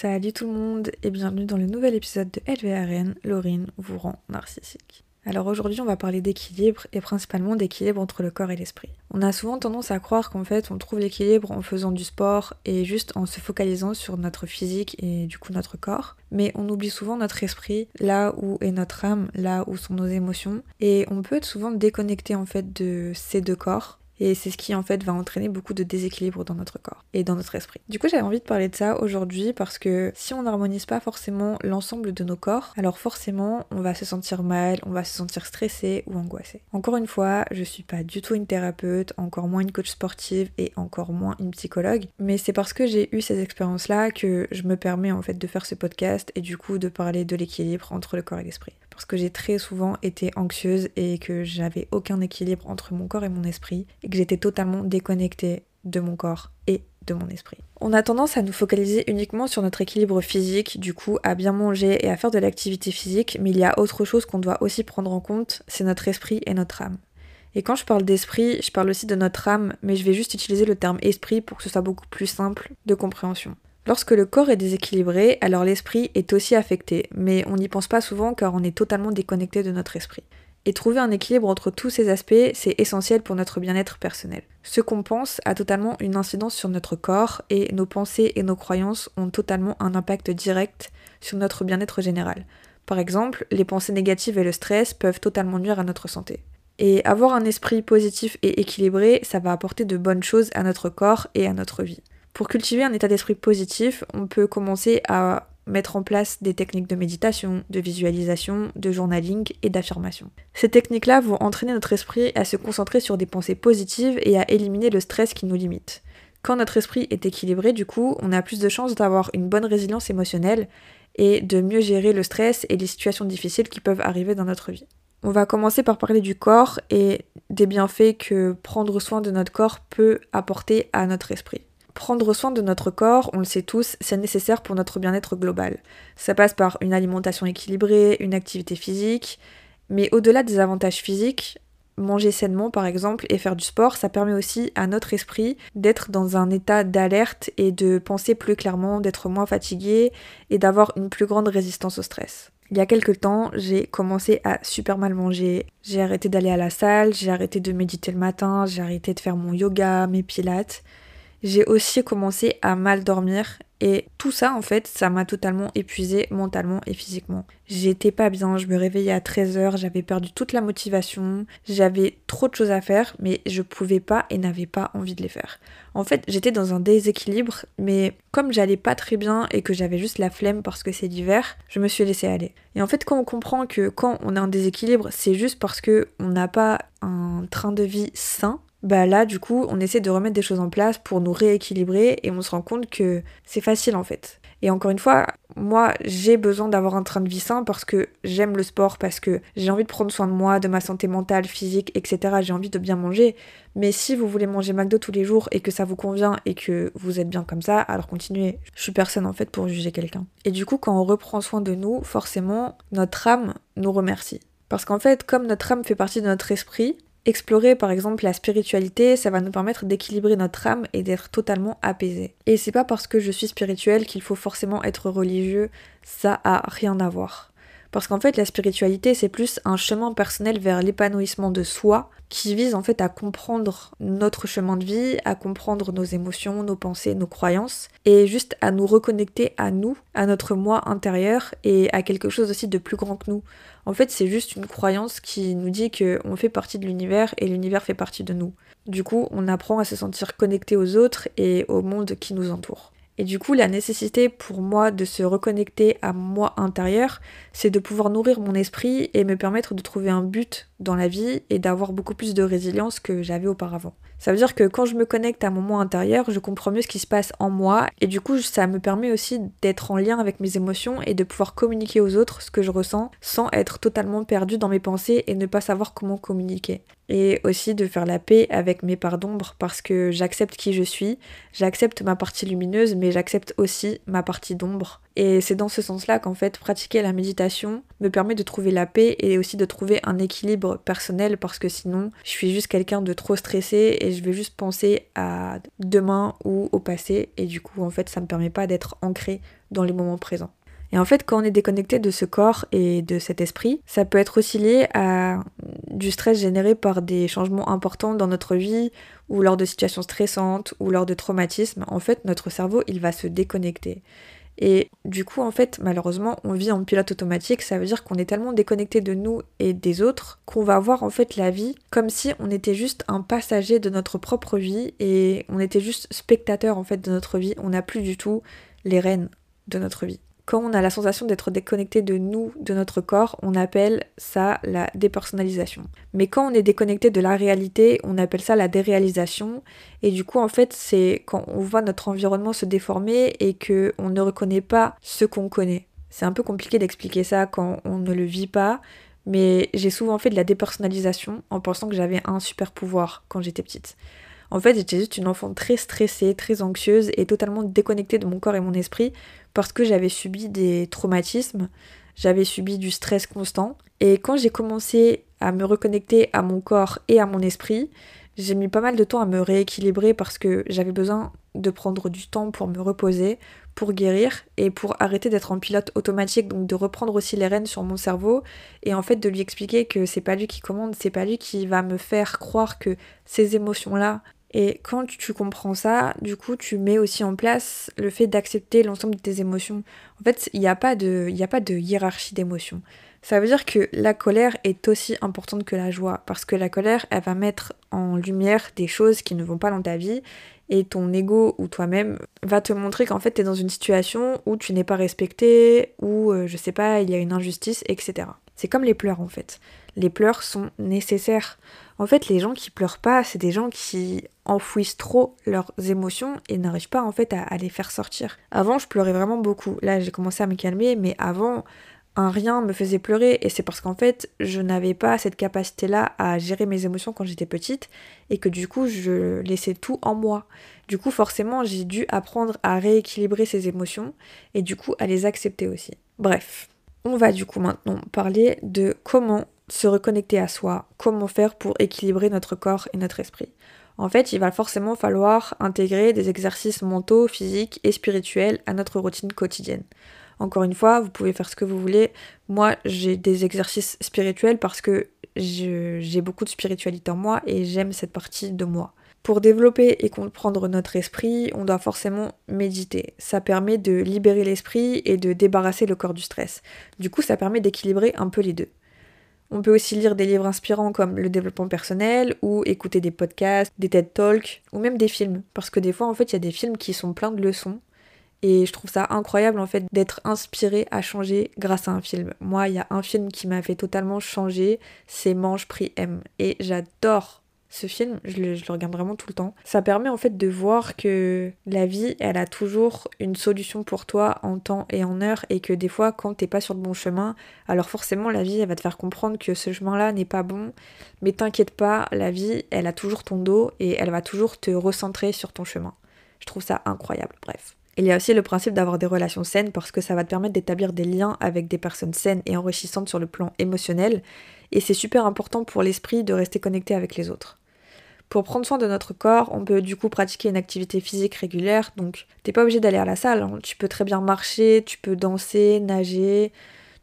Salut tout le monde et bienvenue dans le nouvel épisode de LVRN, Laurine vous rend narcissique. Alors aujourd'hui on va parler d'équilibre et principalement d'équilibre entre le corps et l'esprit. On a souvent tendance à croire qu'en fait on trouve l'équilibre en faisant du sport et juste en se focalisant sur notre physique et du coup notre corps. Mais on oublie souvent notre esprit, là où est notre âme, là où sont nos émotions. Et on peut être souvent déconnecté en fait de ces deux corps et c'est ce qui en fait va entraîner beaucoup de déséquilibre dans notre corps et dans notre esprit. Du coup j'avais envie de parler de ça aujourd'hui parce que si on n'harmonise pas forcément l'ensemble de nos corps, alors forcément on va se sentir mal, on va se sentir stressé ou angoissé. Encore une fois, je suis pas du tout une thérapeute, encore moins une coach sportive et encore moins une psychologue, mais c'est parce que j'ai eu ces expériences là que je me permets en fait de faire ce podcast et du coup de parler de l'équilibre entre le corps et l'esprit parce que j'ai très souvent été anxieuse et que j'avais aucun équilibre entre mon corps et mon esprit et que j'étais totalement déconnectée de mon corps et de mon esprit. On a tendance à nous focaliser uniquement sur notre équilibre physique, du coup à bien manger et à faire de l'activité physique, mais il y a autre chose qu'on doit aussi prendre en compte, c'est notre esprit et notre âme. Et quand je parle d'esprit, je parle aussi de notre âme, mais je vais juste utiliser le terme esprit pour que ce soit beaucoup plus simple de compréhension. Lorsque le corps est déséquilibré, alors l'esprit est aussi affecté, mais on n'y pense pas souvent car on est totalement déconnecté de notre esprit. Et trouver un équilibre entre tous ces aspects, c'est essentiel pour notre bien-être personnel. Ce qu'on pense a totalement une incidence sur notre corps et nos pensées et nos croyances ont totalement un impact direct sur notre bien-être général. Par exemple, les pensées négatives et le stress peuvent totalement nuire à notre santé. Et avoir un esprit positif et équilibré, ça va apporter de bonnes choses à notre corps et à notre vie. Pour cultiver un état d'esprit positif, on peut commencer à mettre en place des techniques de méditation, de visualisation, de journaling et d'affirmation. Ces techniques-là vont entraîner notre esprit à se concentrer sur des pensées positives et à éliminer le stress qui nous limite. Quand notre esprit est équilibré, du coup, on a plus de chances d'avoir une bonne résilience émotionnelle et de mieux gérer le stress et les situations difficiles qui peuvent arriver dans notre vie. On va commencer par parler du corps et des bienfaits que prendre soin de notre corps peut apporter à notre esprit. Prendre soin de notre corps, on le sait tous, c'est nécessaire pour notre bien-être global. Ça passe par une alimentation équilibrée, une activité physique, mais au-delà des avantages physiques, manger sainement par exemple et faire du sport, ça permet aussi à notre esprit d'être dans un état d'alerte et de penser plus clairement, d'être moins fatigué et d'avoir une plus grande résistance au stress. Il y a quelques temps, j'ai commencé à super mal manger. J'ai arrêté d'aller à la salle, j'ai arrêté de méditer le matin, j'ai arrêté de faire mon yoga, mes pilates j'ai aussi commencé à mal dormir et tout ça en fait ça m'a totalement épuisé mentalement et physiquement. J'étais pas bien, je me réveillais à 13h, j'avais perdu toute la motivation, j'avais trop de choses à faire mais je pouvais pas et n'avais pas envie de les faire. En fait j'étais dans un déséquilibre mais comme j'allais pas très bien et que j'avais juste la flemme parce que c'est l'hiver, je me suis laissée aller. Et en fait quand on comprend que quand on a un déséquilibre c'est juste parce que on n'a pas un train de vie sain, bah là du coup on essaie de remettre des choses en place pour nous rééquilibrer et on se rend compte que c'est facile en fait. Et encore une fois, moi j'ai besoin d'avoir un train de vie sain parce que j'aime le sport, parce que j'ai envie de prendre soin de moi, de ma santé mentale, physique, etc. J'ai envie de bien manger. Mais si vous voulez manger McDo tous les jours et que ça vous convient et que vous êtes bien comme ça, alors continuez. Je suis personne en fait pour juger quelqu'un. Et du coup quand on reprend soin de nous, forcément notre âme nous remercie. Parce qu'en fait, comme notre âme fait partie de notre esprit, Explorer par exemple la spiritualité, ça va nous permettre d'équilibrer notre âme et d'être totalement apaisé. Et c'est pas parce que je suis spirituel qu'il faut forcément être religieux, ça a rien à voir. Parce qu'en fait la spiritualité c'est plus un chemin personnel vers l'épanouissement de soi qui vise en fait à comprendre notre chemin de vie, à comprendre nos émotions, nos pensées, nos croyances, et juste à nous reconnecter à nous, à notre moi intérieur et à quelque chose aussi de plus grand que nous. En fait, c'est juste une croyance qui nous dit qu'on fait partie de l'univers et l'univers fait partie de nous. Du coup, on apprend à se sentir connecté aux autres et au monde qui nous entoure. Et du coup, la nécessité pour moi de se reconnecter à moi intérieur, c'est de pouvoir nourrir mon esprit et me permettre de trouver un but dans la vie et d'avoir beaucoup plus de résilience que j'avais auparavant. Ça veut dire que quand je me connecte à mon moi intérieur, je comprends mieux ce qui se passe en moi et du coup ça me permet aussi d'être en lien avec mes émotions et de pouvoir communiquer aux autres ce que je ressens sans être totalement perdu dans mes pensées et ne pas savoir comment communiquer. Et aussi de faire la paix avec mes parts d'ombre parce que j'accepte qui je suis, j'accepte ma partie lumineuse mais j'accepte aussi ma partie d'ombre et c'est dans ce sens-là qu'en fait, pratiquer la méditation me permet de trouver la paix et aussi de trouver un équilibre personnel parce que sinon, je suis juste quelqu'un de trop stressé et je vais juste penser à demain ou au passé et du coup, en fait, ça me permet pas d'être ancré dans les moments présents. Et en fait, quand on est déconnecté de ce corps et de cet esprit, ça peut être aussi lié à du stress généré par des changements importants dans notre vie ou lors de situations stressantes ou lors de traumatismes. En fait, notre cerveau, il va se déconnecter. Et du coup, en fait, malheureusement, on vit en pilote automatique. Ça veut dire qu'on est tellement déconnecté de nous et des autres qu'on va voir en fait la vie comme si on était juste un passager de notre propre vie et on était juste spectateur en fait de notre vie. On n'a plus du tout les rênes de notre vie. Quand on a la sensation d'être déconnecté de nous, de notre corps, on appelle ça la dépersonnalisation. Mais quand on est déconnecté de la réalité, on appelle ça la déréalisation. Et du coup, en fait, c'est quand on voit notre environnement se déformer et que on ne reconnaît pas ce qu'on connaît. C'est un peu compliqué d'expliquer ça quand on ne le vit pas, mais j'ai souvent fait de la dépersonnalisation en pensant que j'avais un super pouvoir quand j'étais petite. En fait, j'étais juste une enfant très stressée, très anxieuse et totalement déconnectée de mon corps et mon esprit parce que j'avais subi des traumatismes, j'avais subi du stress constant. Et quand j'ai commencé à me reconnecter à mon corps et à mon esprit, j'ai mis pas mal de temps à me rééquilibrer parce que j'avais besoin de prendre du temps pour me reposer, pour guérir et pour arrêter d'être en pilote automatique, donc de reprendre aussi les rênes sur mon cerveau et en fait de lui expliquer que c'est pas lui qui commande, c'est pas lui qui va me faire croire que ces émotions-là, et quand tu comprends ça, du coup, tu mets aussi en place le fait d'accepter l'ensemble de tes émotions. En fait, il n'y a, pas de, hiérarchie d'émotions. Ça veut dire que la colère est aussi importante que la joie, parce que la colère, elle va mettre en lumière des choses qui ne vont pas dans ta vie, et ton ego ou toi-même va te montrer qu'en fait, tu es dans une situation où tu n'es pas respecté, où, euh, je sais pas, il y a une injustice, etc. C'est comme les pleurs, en fait. Les pleurs sont nécessaires. En fait, les gens qui pleurent pas, c'est des gens qui enfouissent trop leurs émotions et n'arrivent pas en fait à, les faire sortir. Avant, je pleurais vraiment beaucoup. Là, j'ai commencé à me calmer, mais avant, un rien me faisait pleurer et c'est parce qu'en fait, je n'avais pas cette capacité-là à gérer mes émotions quand j'étais petite et que du coup, je laissais tout en moi. Du coup, forcément, j'ai dû apprendre à rééquilibrer ces émotions et du coup à les accepter aussi. Bref, on va du coup maintenant parler de comment se reconnecter à soi, comment faire pour équilibrer notre corps et notre esprit. En fait, il va forcément falloir intégrer des exercices mentaux, physiques et spirituels à notre routine quotidienne. Encore une fois, vous pouvez faire ce que vous voulez. Moi, j'ai des exercices spirituels parce que j'ai beaucoup de spiritualité en moi et j'aime cette partie de moi. Pour développer et comprendre notre esprit, on doit forcément méditer. Ça permet de libérer l'esprit et de débarrasser le corps du stress. Du coup, ça permet d'équilibrer un peu les deux. On peut aussi lire des livres inspirants comme le développement personnel ou écouter des podcasts, des TED Talks ou même des films. Parce que des fois, en fait, il y a des films qui sont pleins de leçons. Et je trouve ça incroyable en fait d'être inspiré à changer grâce à un film. Moi, il y a un film qui m'a fait totalement changer, c'est Mange Prix M. Et j'adore ce film, je le, regarde vraiment tout le temps. Ça permet en fait de voir que la vie, elle a toujours une solution pour toi en temps et en heure et que des fois, quand t'es pas sur le bon chemin, alors forcément la vie, elle va te faire comprendre que ce chemin-là n'est pas bon. Mais t'inquiète pas, la vie, elle a toujours ton dos et elle va toujours te recentrer sur ton chemin. Je trouve ça incroyable, bref. Il y a aussi le principe d'avoir des relations saines parce que ça va te permettre d'établir des liens avec des personnes saines et enrichissantes sur le plan émotionnel. Et c'est super important pour l'esprit de rester connecté avec les autres. Pour prendre soin de notre corps, on peut du coup pratiquer une activité physique régulière. Donc, t'es pas obligé d'aller à la salle. Hein. Tu peux très bien marcher, tu peux danser, nager.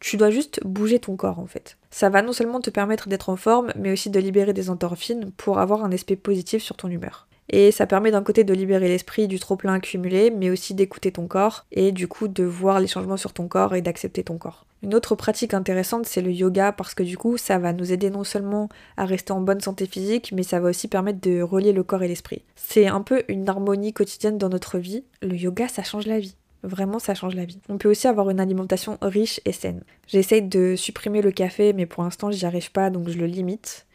Tu dois juste bouger ton corps en fait. Ça va non seulement te permettre d'être en forme, mais aussi de libérer des endorphines pour avoir un aspect positif sur ton humeur. Et ça permet d'un côté de libérer l'esprit du trop-plein accumulé, mais aussi d'écouter ton corps et du coup de voir les changements sur ton corps et d'accepter ton corps. Une autre pratique intéressante, c'est le yoga parce que du coup, ça va nous aider non seulement à rester en bonne santé physique, mais ça va aussi permettre de relier le corps et l'esprit. C'est un peu une harmonie quotidienne dans notre vie. Le yoga, ça change la vie. Vraiment, ça change la vie. On peut aussi avoir une alimentation riche et saine. J'essaye de supprimer le café, mais pour l'instant, j'y arrive pas, donc je le limite.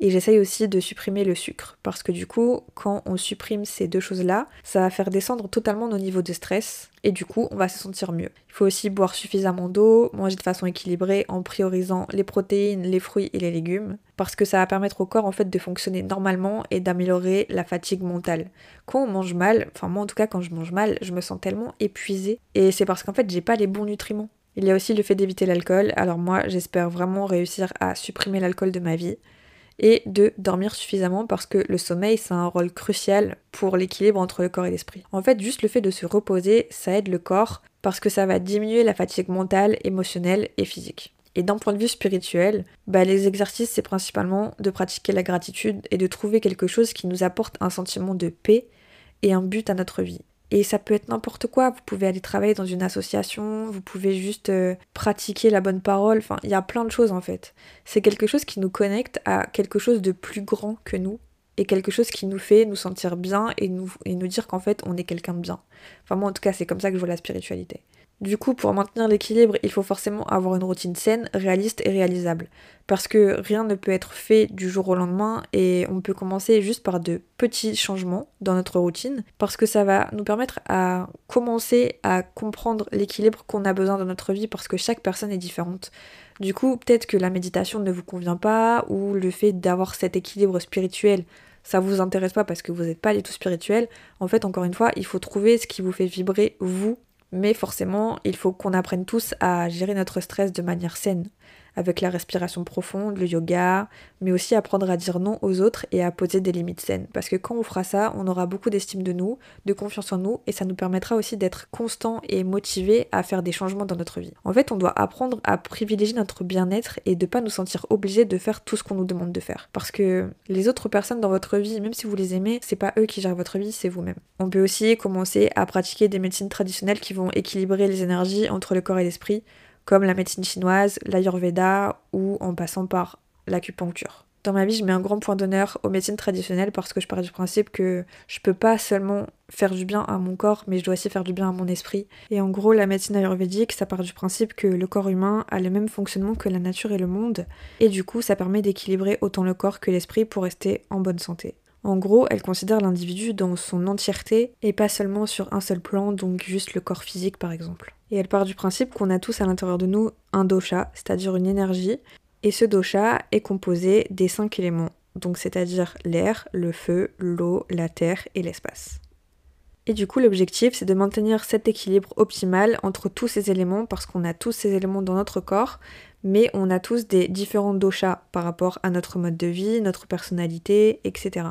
Et j'essaye aussi de supprimer le sucre parce que du coup, quand on supprime ces deux choses-là, ça va faire descendre totalement nos niveaux de stress et du coup, on va se sentir mieux. Il faut aussi boire suffisamment d'eau, manger de façon équilibrée en priorisant les protéines, les fruits et les légumes parce que ça va permettre au corps en fait de fonctionner normalement et d'améliorer la fatigue mentale. Quand on mange mal, enfin moi en tout cas quand je mange mal, je me sens tellement épuisée et c'est parce qu'en fait, j'ai pas les bons nutriments. Il y a aussi le fait d'éviter l'alcool. Alors moi, j'espère vraiment réussir à supprimer l'alcool de ma vie et de dormir suffisamment parce que le sommeil c'est un rôle crucial pour l'équilibre entre le corps et l'esprit. En fait, juste le fait de se reposer, ça aide le corps parce que ça va diminuer la fatigue mentale, émotionnelle et physique. Et d'un point de vue spirituel, bah, les exercices, c'est principalement de pratiquer la gratitude et de trouver quelque chose qui nous apporte un sentiment de paix et un but à notre vie. Et ça peut être n'importe quoi. Vous pouvez aller travailler dans une association, vous pouvez juste euh, pratiquer la bonne parole. Enfin, il y a plein de choses en fait. C'est quelque chose qui nous connecte à quelque chose de plus grand que nous et quelque chose qui nous fait nous sentir bien et nous, et nous dire qu'en fait on est quelqu'un de bien. Enfin, moi en tout cas, c'est comme ça que je vois la spiritualité. Du coup, pour maintenir l'équilibre, il faut forcément avoir une routine saine, réaliste et réalisable. Parce que rien ne peut être fait du jour au lendemain et on peut commencer juste par de petits changements dans notre routine parce que ça va nous permettre à commencer à comprendre l'équilibre qu'on a besoin dans notre vie parce que chaque personne est différente. Du coup, peut-être que la méditation ne vous convient pas ou le fait d'avoir cet équilibre spirituel ça vous intéresse pas parce que vous n'êtes pas du tout spirituel. En fait, encore une fois, il faut trouver ce qui vous fait vibrer vous mais forcément, il faut qu'on apprenne tous à gérer notre stress de manière saine avec la respiration profonde, le yoga, mais aussi apprendre à dire non aux autres et à poser des limites saines. Parce que quand on fera ça, on aura beaucoup d'estime de nous, de confiance en nous, et ça nous permettra aussi d'être constant et motivé à faire des changements dans notre vie. En fait, on doit apprendre à privilégier notre bien-être et de pas nous sentir obligés de faire tout ce qu'on nous demande de faire. Parce que les autres personnes dans votre vie, même si vous les aimez, c'est pas eux qui gèrent votre vie, c'est vous-même. On peut aussi commencer à pratiquer des médecines traditionnelles qui vont équilibrer les énergies entre le corps et l'esprit comme la médecine chinoise, l'ayurveda ou en passant par l'acupuncture. Dans ma vie, je mets un grand point d'honneur aux médecines traditionnelles parce que je pars du principe que je peux pas seulement faire du bien à mon corps, mais je dois aussi faire du bien à mon esprit. Et en gros, la médecine ayurvédique, ça part du principe que le corps humain a le même fonctionnement que la nature et le monde, et du coup, ça permet d'équilibrer autant le corps que l'esprit pour rester en bonne santé. En gros, elle considère l'individu dans son entièreté et pas seulement sur un seul plan, donc juste le corps physique par exemple. Et elle part du principe qu'on a tous à l'intérieur de nous un dosha, c'est-à-dire une énergie, et ce dosha est composé des cinq éléments, donc c'est-à-dire l'air, le feu, l'eau, la terre et l'espace. Et du coup, l'objectif, c'est de maintenir cet équilibre optimal entre tous ces éléments, parce qu'on a tous ces éléments dans notre corps, mais on a tous des différents doshas par rapport à notre mode de vie, notre personnalité, etc.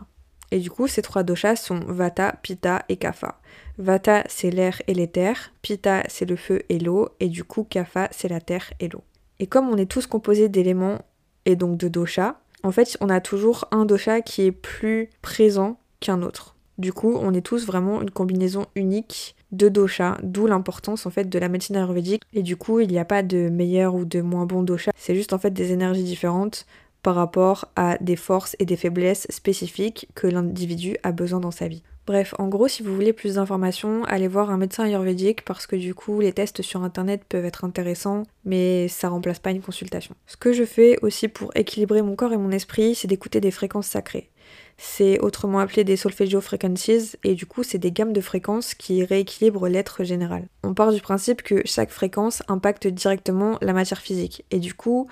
Et du coup, ces trois doshas sont Vata, Pitta et Kapha. Vata, c'est l'air et l'éther, Pitta, c'est le feu et l'eau, et du coup, Kapha, c'est la terre et l'eau. Et comme on est tous composés d'éléments et donc de doshas, en fait, on a toujours un dosha qui est plus présent qu'un autre. Du coup, on est tous vraiment une combinaison unique de doshas, d'où l'importance en fait de la médecine ayurvédique. Et du coup, il n'y a pas de meilleur ou de moins bon dosha, c'est juste en fait des énergies différentes par rapport à des forces et des faiblesses spécifiques que l'individu a besoin dans sa vie. Bref, en gros, si vous voulez plus d'informations, allez voir un médecin ayurvédique parce que du coup, les tests sur internet peuvent être intéressants, mais ça remplace pas une consultation. Ce que je fais aussi pour équilibrer mon corps et mon esprit, c'est d'écouter des fréquences sacrées. C'est autrement appelé des solfeggio frequencies et du coup, c'est des gammes de fréquences qui rééquilibrent l'être général. On part du principe que chaque fréquence impacte directement la matière physique et du coup,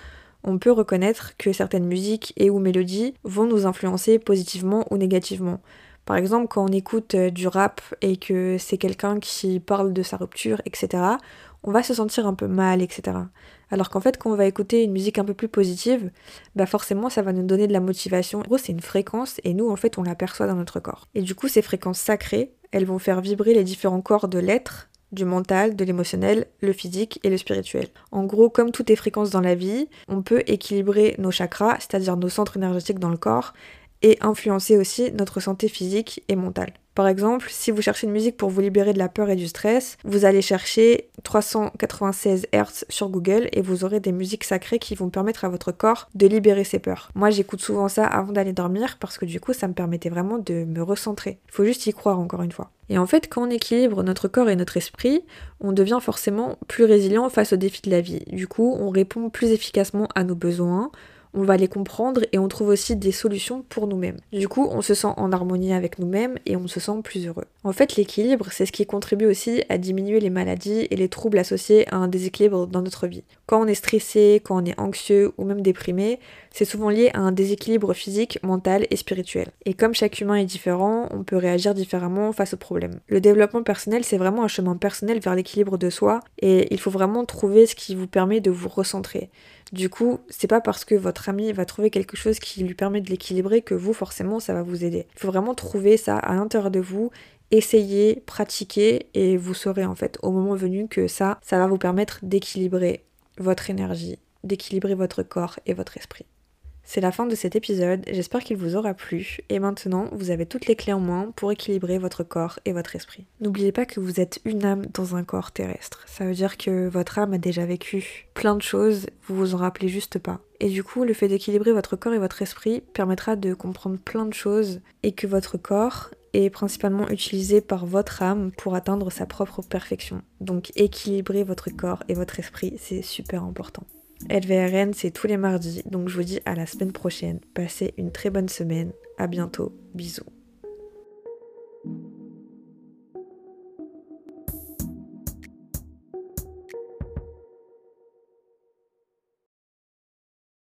on peut reconnaître que certaines musiques et ou mélodies vont nous influencer positivement ou négativement. Par exemple, quand on écoute euh, du rap et que c'est quelqu'un qui parle de sa rupture, etc., on va se sentir un peu mal, etc. Alors qu'en fait, quand on va écouter une musique un peu plus positive, bah forcément, ça va nous donner de la motivation. En gros, c'est une fréquence et nous, en fait, on l'aperçoit dans notre corps. Et du coup, ces fréquences sacrées, elles vont faire vibrer les différents corps de l'être du mental, de l'émotionnel, le physique et le spirituel. En gros, comme toutes les fréquences dans la vie, on peut équilibrer nos chakras, c'est-à-dire nos centres énergétiques dans le corps, et influencer aussi notre santé physique et mentale. Par exemple, si vous cherchez une musique pour vous libérer de la peur et du stress, vous allez chercher 396 Hz sur Google et vous aurez des musiques sacrées qui vont permettre à votre corps de libérer ses peurs. Moi, j'écoute souvent ça avant d'aller dormir parce que du coup, ça me permettait vraiment de me recentrer. Il faut juste y croire encore une fois. Et en fait, quand on équilibre notre corps et notre esprit, on devient forcément plus résilient face aux défis de la vie. Du coup, on répond plus efficacement à nos besoins, on va les comprendre et on trouve aussi des solutions pour nous-mêmes. Du coup, on se sent en harmonie avec nous-mêmes et on se sent plus heureux. En fait, l'équilibre, c'est ce qui contribue aussi à diminuer les maladies et les troubles associés à un déséquilibre dans notre vie. Quand on est stressé, quand on est anxieux ou même déprimé, c'est souvent lié à un déséquilibre physique, mental et spirituel. Et comme chaque humain est différent, on peut réagir différemment face aux problèmes. Le développement personnel, c'est vraiment un chemin personnel vers l'équilibre de soi et il faut vraiment trouver ce qui vous permet de vous recentrer. Du coup, c'est pas parce que votre ami va trouver quelque chose qui lui permet de l'équilibrer que vous, forcément, ça va vous aider. Il faut vraiment trouver ça à l'intérieur de vous essayez, pratiquez et vous saurez en fait au moment venu que ça, ça va vous permettre d'équilibrer votre énergie, d'équilibrer votre corps et votre esprit. C'est la fin de cet épisode, j'espère qu'il vous aura plu et maintenant vous avez toutes les clés en main pour équilibrer votre corps et votre esprit. N'oubliez pas que vous êtes une âme dans un corps terrestre, ça veut dire que votre âme a déjà vécu plein de choses, vous vous en rappelez juste pas. Et du coup, le fait d'équilibrer votre corps et votre esprit permettra de comprendre plein de choses et que votre corps est principalement utilisé par votre âme pour atteindre sa propre perfection. Donc équilibrer votre corps et votre esprit, c'est super important. LVRN, c'est tous les mardis, donc je vous dis à la semaine prochaine. Passez une très bonne semaine. À bientôt. Bisous.